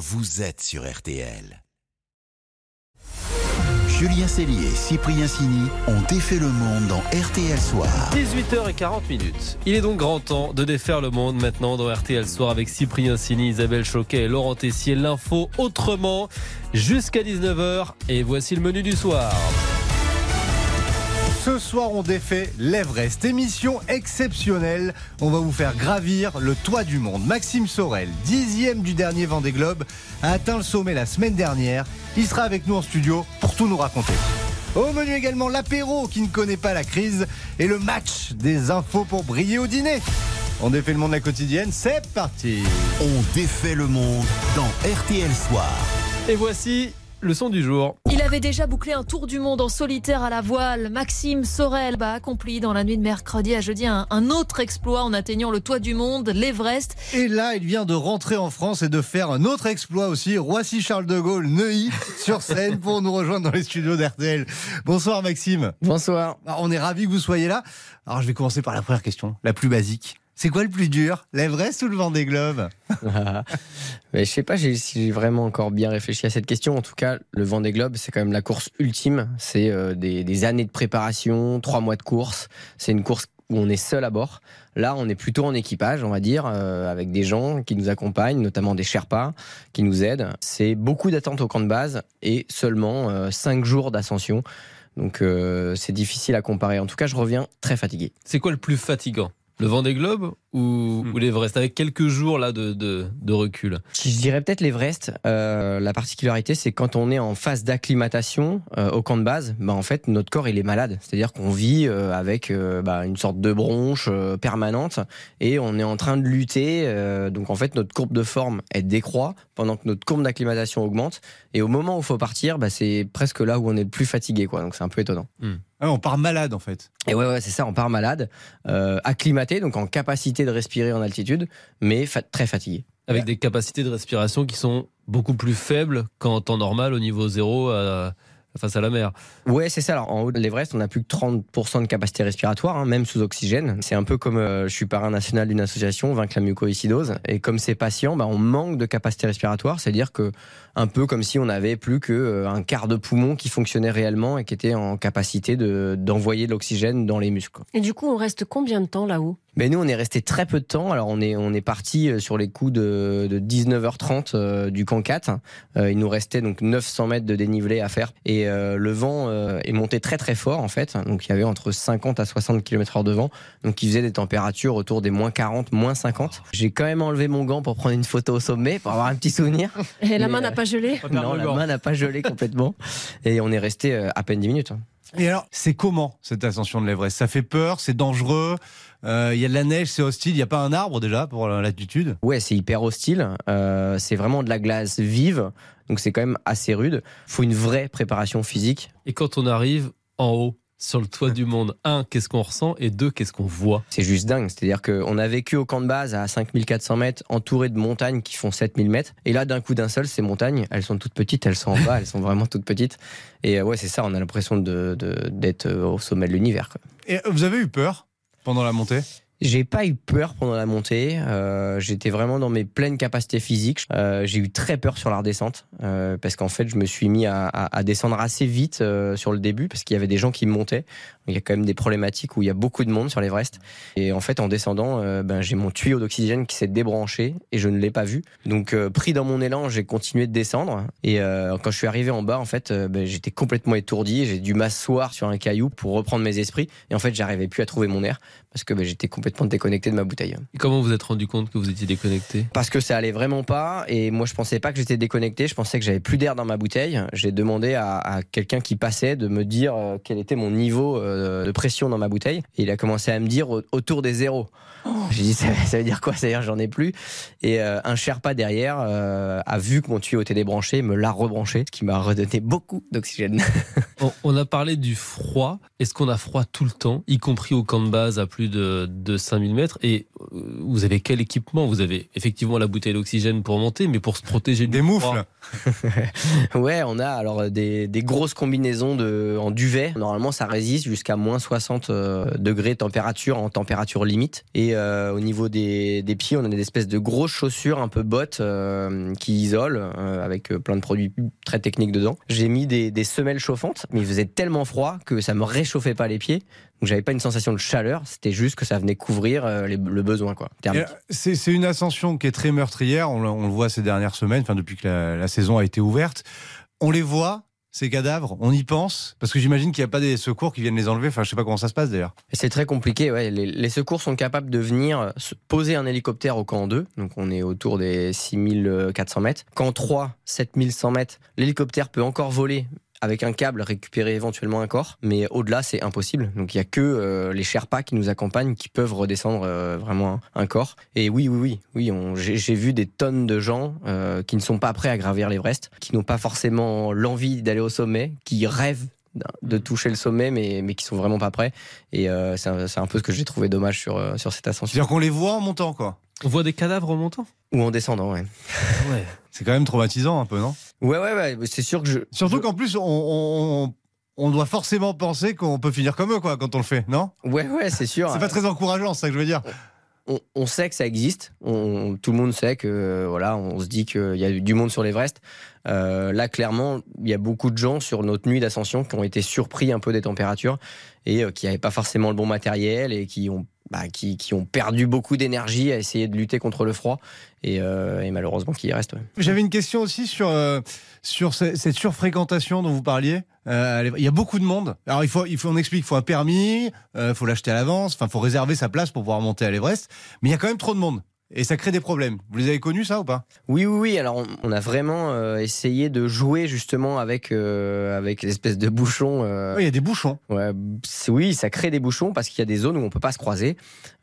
vous êtes sur RTL. Julien Cellier et Cyprien Sini ont défait le monde dans RTL Soir. 18h40 minutes. Il est donc grand temps de défaire le monde maintenant dans RTL Soir avec Cyprien Sini, Isabelle Choquet et Laurent Tessier. L'info autrement jusqu'à 19h. Et voici le menu du soir. Ce soir, on défait l'Everest. Émission exceptionnelle. On va vous faire gravir le toit du monde. Maxime Sorel, dixième du dernier Vendée Globe, a atteint le sommet la semaine dernière. Il sera avec nous en studio pour tout nous raconter. Au menu également l'apéro qui ne connaît pas la crise et le match des infos pour briller au dîner. On défait le monde de la quotidienne, c'est parti. On défait le monde dans RTL Soir. Et voici le son du jour. Il avait déjà bouclé un tour du monde en solitaire à la voile. Maxime Sorel a accompli dans la nuit de mercredi à jeudi un, un autre exploit en atteignant le toit du monde, l'Everest. Et là, il vient de rentrer en France et de faire un autre exploit aussi. Roissy-Charles de Gaulle, Neuilly, sur scène pour nous rejoindre dans les studios d'RTL. Bonsoir Maxime. Bonsoir. Alors, on est ravis que vous soyez là. Alors je vais commencer par la première question, la plus basique. C'est quoi le plus dur? L'Everest ou le Vendée Globe? Mais je sais pas j'ai- si j'ai vraiment encore bien réfléchi à cette question. En tout cas, le Vendée Globe, c'est quand même la course ultime. C'est euh, des, des années de préparation, trois mois de course. C'est une course où on est seul à bord. Là, on est plutôt en équipage, on va dire, euh, avec des gens qui nous accompagnent, notamment des Sherpas qui nous aident. C'est beaucoup d'attentes au camp de base et seulement euh, cinq jours d'ascension. Donc euh, c'est difficile à comparer. En tout cas, je reviens très fatigué. C'est quoi le plus fatigant? Le Vendée Globe ou, ou l'Everest Avec quelques jours là de, de- de recul. Je dirais peut-être l'Everest. Euh, la particularité, c'est quand on est en phase d'acclimatation euh, au camp de base, bah, en fait, notre corps il est malade. C'est-à-dire qu'on vit euh, avec euh, bah, une sorte de bronche euh, permanente et on est en train de lutter. euh, donc en fait, notre courbe de forme elle décroît pendant que notre courbe d'acclimatation augmente. Et au moment où il faut partir, bah, c'est presque là où on est le plus fatigué, quoi. Donc c'est un peu étonnant. Ah, On part malade en fait. Et ouais, ouais, c'est ça, on part malade, euh, acclimaté, donc en capacité de respirer en altitude, mais fa- très fatigué. Avec des capacités de respiration qui sont beaucoup plus faibles qu'en temps normal au niveau zéro à- face à la mer. Ouais, c'est ça. Alors, en haut de l'Everest, on n'a plus que 30% de capacité respiratoire, hein, même sous oxygène. C'est un peu comme euh, je suis parrain national d'une association, Vaincre la mucoïcidose. Et comme ces patients, bah, on manque de capacité respiratoire. C'est-à-dire que, un peu comme si on n'avait plus que euh, un quart de poumon qui fonctionnait réellement et qui était en capacité de, d'envoyer de l'oxygène dans les muscles. Et du coup, on reste combien de temps là-haut? Mais nous, on est resté très peu de temps. Alors, on est, on est parti euh, sur les coups de, de 19h30 euh, du camp 4. Euh, il nous restait donc 900 mètres de dénivelé à faire. Et euh, le vent euh, est monté très très fort, en fait. Donc, il y avait entre 50 à 60 km heure de vent. Donc, il faisait des températures autour des moins 40, moins 50. J'ai quand même enlevé mon gant pour prendre une photo au sommet, pour avoir un petit souvenir. Et la main n'a pas gelé Non, la main n'a pas gelé complètement. Et on est resté à peine 10 minutes. Et alors, c'est comment cette ascension de l'Everest? Ça fait peur, c'est dangereux, euh, il y a de la neige, c'est hostile, il n'y a pas un arbre déjà pour l'altitude? Ouais, c'est hyper hostile. Euh, c'est vraiment de la glace vive. Donc c'est quand même assez rude. faut une vraie préparation physique. Et quand on arrive en haut, sur le toit du monde, un, qu'est-ce qu'on ressent? Et deux, qu'est-ce qu'on voit? C'est juste dingue. C'est-à-dire qu'on a vécu au camp de base à 5400 mètres, entouré de montagnes qui font 7000 mètres. Et là, d'un coup d'un seul, ces montagnes, elles sont toutes petites, elles sont en bas, elles sont vraiment toutes petites. Et euh, ouais, c'est ça, on a l'impression de- de- d'être euh, au sommet de l'univers. Et euh, vous avez eu peur? Pendant la montée? J'ai pas eu peur pendant la montée. Euh, J'étais vraiment dans mes pleines capacités physiques. Euh, j'ai eu très peur sur la redescente euh, parce qu'en fait, je me suis mis à, à- à descendre assez vite euh, sur le début parce qu'il y avait des gens qui montaient. Il y a quand même des problématiques où il y a beaucoup de monde sur l'Everest. Et en fait, en descendant, euh, ben, j'ai mon tuyau d'oxygène qui s'est débranché et je ne l'ai pas vu. Donc, euh, pris dans mon élan, j'ai continué de descendre. Et quand je suis arrivé en bas, en fait, ben, j'étais complètement étourdi. J'ai dû m'asseoir sur un caillou pour reprendre mes esprits. Et en fait, j'arrivais plus à trouver mon air parce que ben, j'étais complètement déconnecté de ma bouteille. Et comment vous vous êtes rendu compte que vous étiez déconnecté? Parce que ça allait vraiment pas et moi je pensais pas que j'étais déconnecté, je pensais que j'avais plus d'air dans ma bouteille. J'ai demandé à, à quelqu'un qui passait de me dire euh, quel était mon niveau euh, de pression dans ma bouteille et il a commencé à me dire au- autour des zéros. J'ai dit ça, ça veut dire quoi? Ça veut dire j'en ai plus. Et euh, un Sherpa derrière euh, a vu que mon tuyau était débranché, me l'a rebranché, ce qui m'a redonné beaucoup d'oxygène. On, on a parlé du froid. Est-ce qu'on a froid tout le temps, y compris au camp de base à plus de, de 5000 mètres? Et euh, vous avez quel équipement? Vous avez effectivement la bouteille d'oxygène pour monter, mais pour se protéger du Des froid. moufles. Ouais, on a alors euh, des, des grosses combinaisons de, en duvet. Normalement, ça résiste jusqu'à moins 60 euh, degrés de température en température limite. Et euh, au niveau des, des pieds, on a des espèces de grosses chaussures un peu bottes euh, qui isolent euh, avec plein de produits très techniques dedans. J'ai mis des, des semelles chauffantes, mais il faisait tellement froid que ça me réchauffait pas les pieds. Donc j'avais pas une sensation de chaleur, c'était juste que ça venait couvrir euh, les- le besoin quoi. Euh, C'est une ascension qui est très meurtrière. On, le- on le voit ces dernières semaines, enfin depuis que la, la saison a été ouverte. On les voit, ces cadavres, on y pense, parce que j'imagine qu'il n'y a pas des secours qui viennent les enlever. Enfin, je sais pas comment ça se passe d'ailleurs. C'est très compliqué. Ouais. Les, les secours sont capables de venir se poser un hélicoptère au camp 2. Donc on est autour des 6400 mètres. Camp 3, 7100 mètres. L'hélicoptère peut encore voler avec un câble, récupérer éventuellement un corps. Mais au-delà, c'est impossible. Donc il y a que euh, les Sherpas qui nous accompagnent qui peuvent redescendre euh, vraiment un, corps. Et oui, oui, oui. oui j'ai vu des tonnes de gens euh, qui ne sont pas prêts à gravir l'Everest, qui n'ont pas forcément l'envie d'aller au sommet, qui rêvent de toucher le sommet, mais, mais qui sont vraiment pas prêts. Et euh, c'est un, c'est un peu ce que j'ai trouvé dommage sur, euh, sur cette ascension. C'est-à-dire qu'on les voit en montant, quoi. On voit des cadavres en montant? Ou en descendant, ouais. Ouais. C'est quand même traumatisant un peu, non? Ouais, ouais, ouais. C'est sûr que je. Surtout je- qu'en plus, on, on- on doit forcément penser qu'on peut finir comme eux, quoi, quand on le fait, non? Ouais, ouais, c'est sûr. C'est pas très encourageant, c'est ça que je veux dire. On, sait que ça existe. Tout le monde sait que euh, voilà, on se dit qu'il y a du monde sur l'Everest. Euh, là, clairement, il y a beaucoup de gens sur notre nuit d'ascension qui ont été surpris un peu des températures et euh, qui n'avaient pas forcément le bon matériel et qui ont bah, qui, ont perdu beaucoup d'énergie à essayer de lutter contre le froid et, euh, malheureusement qui y restent. J'avais une question aussi sur, euh, sur ce- cette surfréquentation dont vous parliez. Euh, il y a beaucoup de monde. Alors il faut, on explique, il faut un permis, il faut l'acheter à l'avance, enfin il faut réserver sa place pour pouvoir monter à l'Everest. Mais il y a quand même trop de monde. Et ça crée des problèmes. Vous les avez connus ça ou pas? Oui, oui, oui. Alors, on, on a vraiment euh, essayé de jouer justement avec euh, avec l'espèce de bouchon. euh, Oui, Il y a des bouchons. Ouais, c'est- oui, ça crée des bouchons parce qu'il y a des zones où on peut pas se croiser.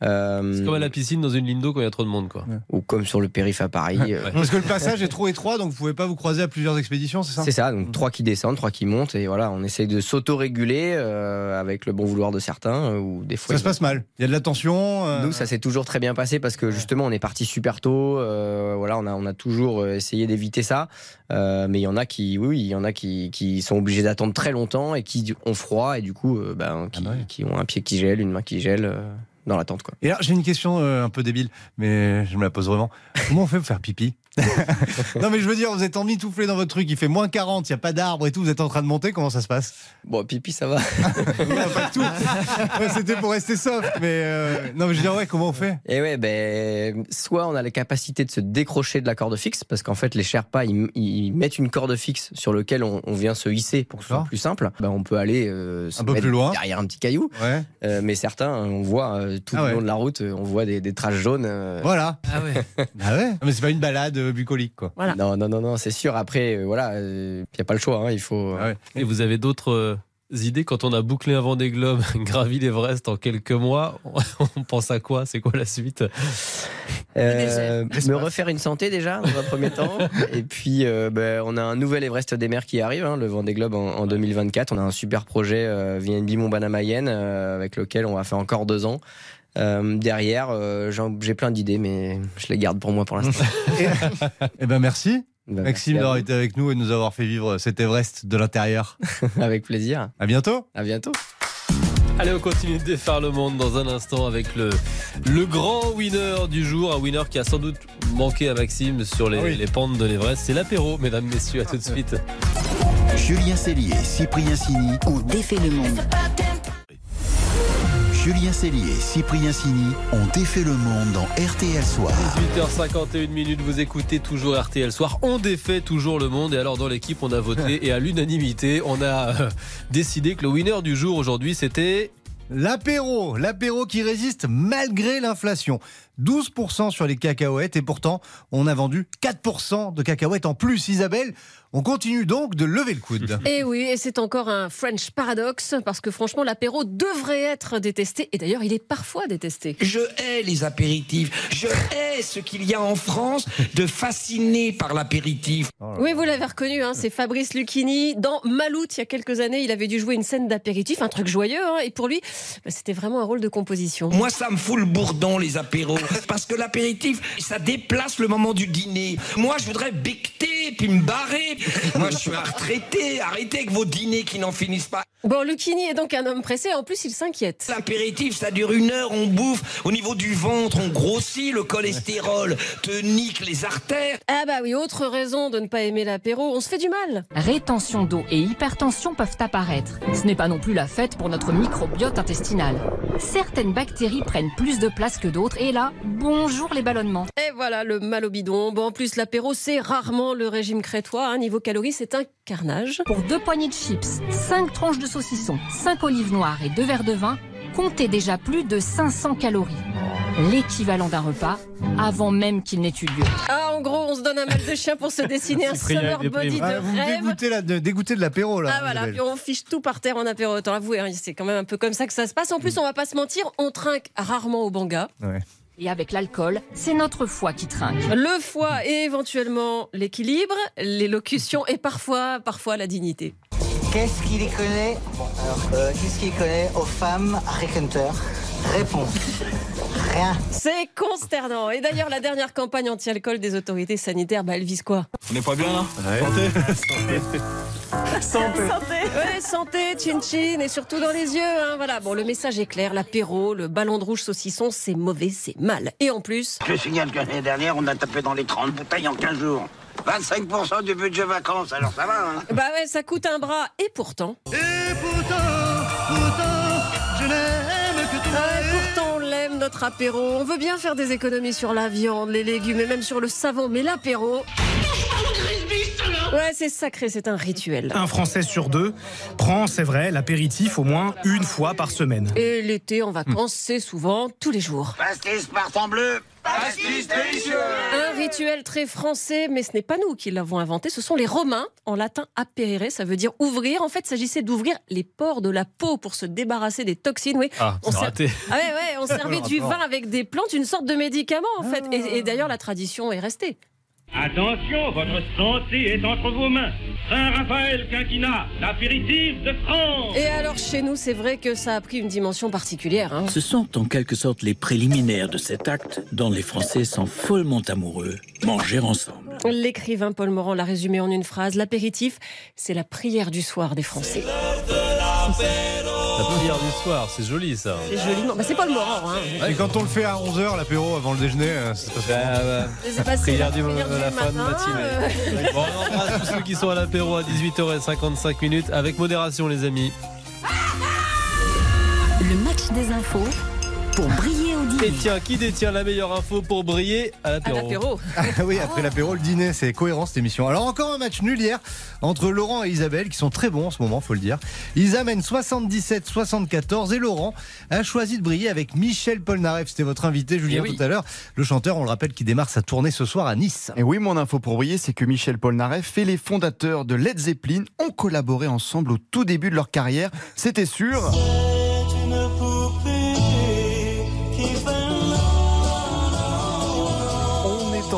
Euh, C'est comme à la piscine dans une ligne d'eau quand il y a trop de monde, quoi. ou comme sur le périph' à Paris. euh, Ouais. Parce que le passage est trop étroit, donc vous pouvez pas vous croiser à plusieurs expéditions, c'est ça? C'est ça, donc trois qui descendent, trois qui montent, et voilà, on essaye de s'auto-réguler euh, avec le bon vouloir de certains, euh, ou des fois. Ça se passe mal. Il y a de la tension. euh, Nous, ça s'est toujours très bien passé parce que justement, on est parti super tôt. euh, voilà, on a, on a toujours euh, essayé d'éviter ça. Euh, mais il y en a qui, oui, il y en a qui, qui sont obligés d'attendre très longtemps et qui ont froid et du coup, euh, ben, qui, Ah bah qui ont un pied qui gèle, une main qui gèle dans la tente, quoi. Et alors, j'ai une question un peu débile, mais je me la pose vraiment. Comment on fait pour faire pipi? Non, mais je veux dire, vous êtes emmitouflé dans votre truc, il fait moins 40, il n'y a pas d'arbre et tout, vous êtes en train de monter, comment ça se passe? Bon, pipi, ça va. Non, pas du tout. Ouais, C'était pour rester soft, mais euh, non, mais je veux dire, ouais, comment on fait? Et ouais, ben, soit on a la capacité de se décrocher de la corde fixe, parce qu'en fait, les Sherpas, ils, ils mettent une corde fixe sur laquelle on, on vient se hisser pour que ce soit plus simple. Ben, on peut aller euh, se Un peu plus loin. derrière un petit caillou. Ouais, Euh, mais certains, on voit euh, tout Ah le ouais. long de la route, on voit des, des traces jaunes. euh. voilà. Ah ouais. Ah ouais Mais c'est pas une balade euh, bucolique, quoi. Voilà. Non, non, non, non, c'est sûr. Après, euh, voilà, il n'y a pas le choix. hein, il faut. Ah ouais. Et vous avez d'autres euh, idées quand on a bouclé un Vendée Globe, gravi l'Everest en quelques mois On pense à quoi? C'est quoi la suite? Euh, me refaire une santé déjà dans un premier temps et puis euh, ben, on a un nouvel Everest des mers qui arrive hein, le Vendée Globe en, en 2024 on a un super projet euh, VNB Montbana Mayenne euh, avec lequel on va faire encore deux ans Euh, derrière euh, j'ai plein d'idées mais je les garde pour moi pour l'instant Eh ben merci, Ben, Maxime, d'avoir été avec nous et de nous avoir fait vivre cet Everest de l'intérieur. avec plaisir À bientôt à bientôt Allez, on continue de défaire le monde dans un instant avec le, le grand winner du jour. Un winner qui a sans doute manqué à Maxime sur les, Ah oui. les pentes de l'Everest. C'est l'apéro, mesdames, messieurs. À tout de suite. Julien Cellier et Cyprien Sini. On défait le monde. Julien Cellier et Cyprien Sini ont défait le monde dans RTL Soir. 18h51 minutes, vous écoutez toujours RTL Soir. On défait toujours le monde. Et alors, dans l'équipe, on a voté et à l'unanimité, on a euh, décidé que le winner du jour aujourd'hui, c'était. L'apéro, l'apéro qui résiste malgré l'inflation. 12% sur les cacahuètes et pourtant on a vendu 4% de cacahuètes en plus. Isabelle, on continue donc de lever le coude. Et oui, et c'est encore un French paradoxe, parce que franchement, l'apéro devrait être détesté, et d'ailleurs, il est parfois détesté. Je hais les apéritifs. Je hais ce qu'il y a en France de fasciné par l'apéritif. Oui, vous l'avez reconnu, hein, c'est Fabrice Lucchini. Dans Maloute, il y a quelques années, il avait dû jouer une scène d'apéritif, un truc joyeux, hein, et pour lui, bah, c'était vraiment un rôle de composition. Moi, ça me fout le bourdon, les apéros. Parce que l'apéritif, ça déplace le moment du dîner. Moi, je voudrais becter, puis me barrer. Moi, je suis un retraité. Arrêtez avec vos dîners qui n'en finissent pas. Bon, Lucchini est donc un homme pressé, en plus, il s'inquiète. L'apéritif, ça dure une heure, on bouffe. Au niveau du ventre, on grossit, le cholestérol te nique les artères. Ah bah oui, autre raison de ne pas aimer l'apéro, on se fait du mal. Rétention d'eau et hypertension peuvent apparaître. Ce n'est pas non plus la fête pour notre microbiote intestinal. Certaines bactéries prennent plus de place que d'autres et là, bonjour les ballonnements. Et voilà, le mal au bidon. Bon, en plus, l'apéro, c'est rarement le régime crétois. hein. Niveau calories, c'est un carnage. Pour deux poignées de chips, 5 tranches de saucisson, 5 olives noires et deux verres de vin, comptez déjà plus de 500 calories. L'équivalent d'un repas avant même qu'il n'ait eu lieu. Ah, en gros, on se donne un mal de chien pour se dessiner un summer body de Ah, vous rêve. dégoûtez, là, de, dégoûtez de l'apéro là. Ah voilà, Isabelle. puis on fiche tout par terre en apéro. Autant l'avouer, hein, c'est quand même un peu comme ça que ça se passe. En plus, on va pas se mentir, on trinque rarement au banga. Ouais. Et avec l'alcool, c'est notre foie qui trinque. Le foie et éventuellement l'équilibre, l'élocution et parfois, parfois la dignité. Qu'est-ce qu'il y connaît Bon, alors, euh, qu'est-ce qu'il connaît aux femmes Hunter Réponse. Rien. C'est consternant. Et d'ailleurs, la dernière campagne anti-alcool des autorités sanitaires, bah, elle vise quoi? On n'est pas bien là? Santé. Ouais, santé, chin chin, et surtout dans les yeux. Hein, voilà. Bon, le message est clair. L'apéro, le ballon de rouge saucisson, c'est mauvais, c'est mal. Et en plus, Je signale que l'année dernière, on a tapé dans les 30 bouteilles en 15 jours. 25% du budget vacances, alors ça va, hein bah ouais, ça coûte un bras. Et pourtant. Ah, et pourtant, on l'aime notre apéro. On veut bien faire des économies sur la viande, les légumes et même sur le savon, mais l'apéro. Ouais, c'est sacré, c'est un rituel. Un Français sur deux prend, c'est vrai, l'apéritif au moins une fois par semaine. Et l'été en vacances, c'est souvent tous les jours. Pastis partant bleu Pastis délicieux Un rituel très français, mais ce n'est pas nous qui l'avons inventé, ce sont les Romains. En latin, aperere, ça veut dire ouvrir. En fait, il s'agissait d'ouvrir les pores de la peau pour se débarrasser des toxines. Oui. Ah, On c'est ser- raté. Ah ouais, ouais, on servait du vin avec des plantes, une sorte de médicament en fait. Et, et d'ailleurs, la tradition est restée. Attention, votre santé est entre vos mains. Saint-Raphaël Quinquina, l'apéritif de France. Et alors, chez nous, c'est vrai que ça a pris une dimension particulière. hein. Ce sont en quelque sorte les préliminaires de cet acte dont les Français sont follement amoureux. Manger ensemble. L'écrivain Paul Morand l'a résumé en une phrase l'apéritif, c'est la prière du soir des Français. La prière du soir, c'est joli ça. C'est joliment. Bah, c'est Paul Morand. Hein. Et quand on le fait à 11h, l'apéro avant le déjeuner, euh, ça se passe Bah, bah, pas si prière c'est du, la la fin de matin, matinée. euh. Bon, on embrasse tous ceux qui sont à l'apéro à 18h55 minutes avec modération les amis. Le match des infos pour briller au Et dîner. tiens, qui détient la meilleure info pour briller à l'apéro. Ah oui, après l'apéro, le dîner, c'est cohérent cette émission. Alors encore un match nul hier entre Laurent et Isabelle qui sont très bons en ce moment, faut le dire. Ils amènent 77-74 et Laurent a choisi de briller avec Michel Polnareff. C'était votre invité, Julien, Eh oui. tout à l'heure. Le chanteur, on le rappelle, qui démarre sa tournée ce soir à Nice. Et oui, mon info pour briller, c'est que Michel Polnareff et les fondateurs de Led Zeppelin ont collaboré ensemble au tout début de leur carrière. C'était sûr.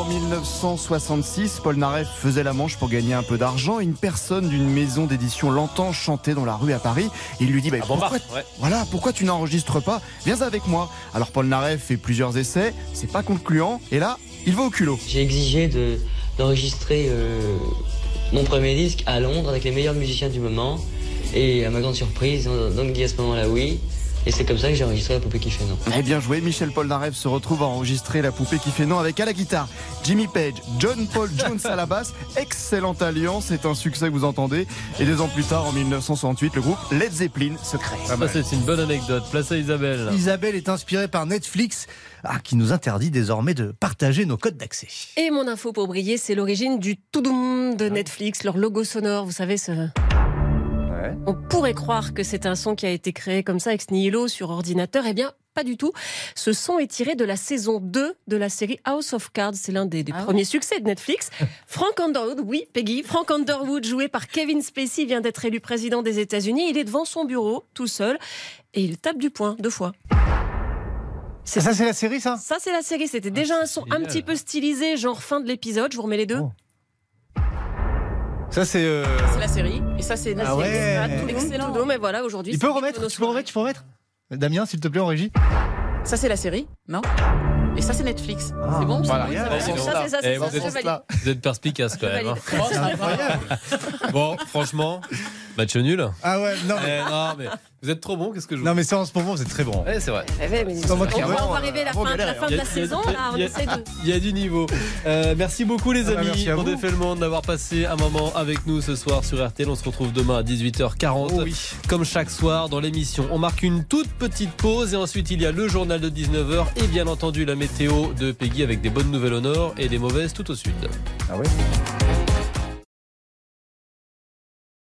En 1966. Polnareff faisait la manche pour gagner un peu d'argent. Une personne d'une maison d'édition l'entend chanter dans la rue à Paris. Et il lui dit bah, pourquoi, ouais. voilà, pourquoi tu n'enregistres pas? Viens avec moi. Alors Polnareff fait plusieurs essais. C'est pas concluant. Et là, il va au culot. J'ai exigé de- d'enregistrer euh, mon premier disque à Londres avec les meilleurs musiciens du moment. Et à ma grande surprise, donc dit à ce moment-là oui. Et c'est comme ça que j'ai enregistré La poupée qui fait non. Eh bien joué, Michel Polnareff se retrouve à enregistrer La poupée qui fait non avec à la guitare Jimmy Page, John Paul Jones à la basse. Excellente alliance, c'est un succès que vous entendez. Et deux ans plus tard, en 1968, le groupe Led Zeppelin se crée. Ça, c'est une bonne anecdote. Place à Isabelle. Isabelle est inspirée par Netflix, ah, qui nous interdit désormais de partager nos codes d'accès. Et mon info pour briller, c'est l'origine du Toudoum de Netflix, leur logo sonore, vous savez, ce... On pourrait croire que c'est un son qui a été créé comme ça, ex nihilo, sur ordinateur. Eh bien, pas du tout. Ce son est tiré de la saison 2 de la série House of Cards. C'est l'un des, des Ah premiers succès de Netflix. Frank Underwood, oui, Peggy. Frank Underwood, joué par Kevin Spacey, vient d'être élu président des États-Unis. Il est devant son bureau, tout seul, et il tape du poing deux fois. Ça, c'est la série, ça? Ça, c'est la série. C'était déjà un son un petit peu stylisé, genre fin de l'épisode. Je vous remets les deux. Ça, c'est. euh, C'est la série. Et ça, c'est Ah ouais. excellent. Mais voilà, aujourd'hui. Il peut remettre, tu peux remettre, tu peux remettre? Damien, s'il te plaît, en régie. Ça, c'est la série Non? Et ça, c'est Netflix. c'est bon Voilà. c'est bon, c'est ça, c'est ça, ça, vous, êtes, vous êtes perspicace quand même. hein. Oh, c'est incroyable. Bon, franchement, match nul. Ah ouais, non, Eh, non, mais vous êtes trop bon, qu'est-ce que je vous Non, mais ça, en ce moment, c'est très bon. Ouais, c'est vrai. Eh ouais, mais Sans moi qui on, va, vraiment, on va arriver à la fin, galère, la fin de la saison. Là, on il y a- essaie de. Il y a du niveau. Euh, merci beaucoup les Ah bah, amis. merci à on vous. défait le monde d'avoir passé un moment avec nous ce soir sur RTL. On se retrouve demain à 18h40. Oh oui. Comme chaque soir dans l'émission. On marque une toute petite pause et ensuite il y a le journal de 19h et bien entendu la météo de Peggy avec des bonnes nouvelles au nord et des mauvaises tout au sud. Ah ouais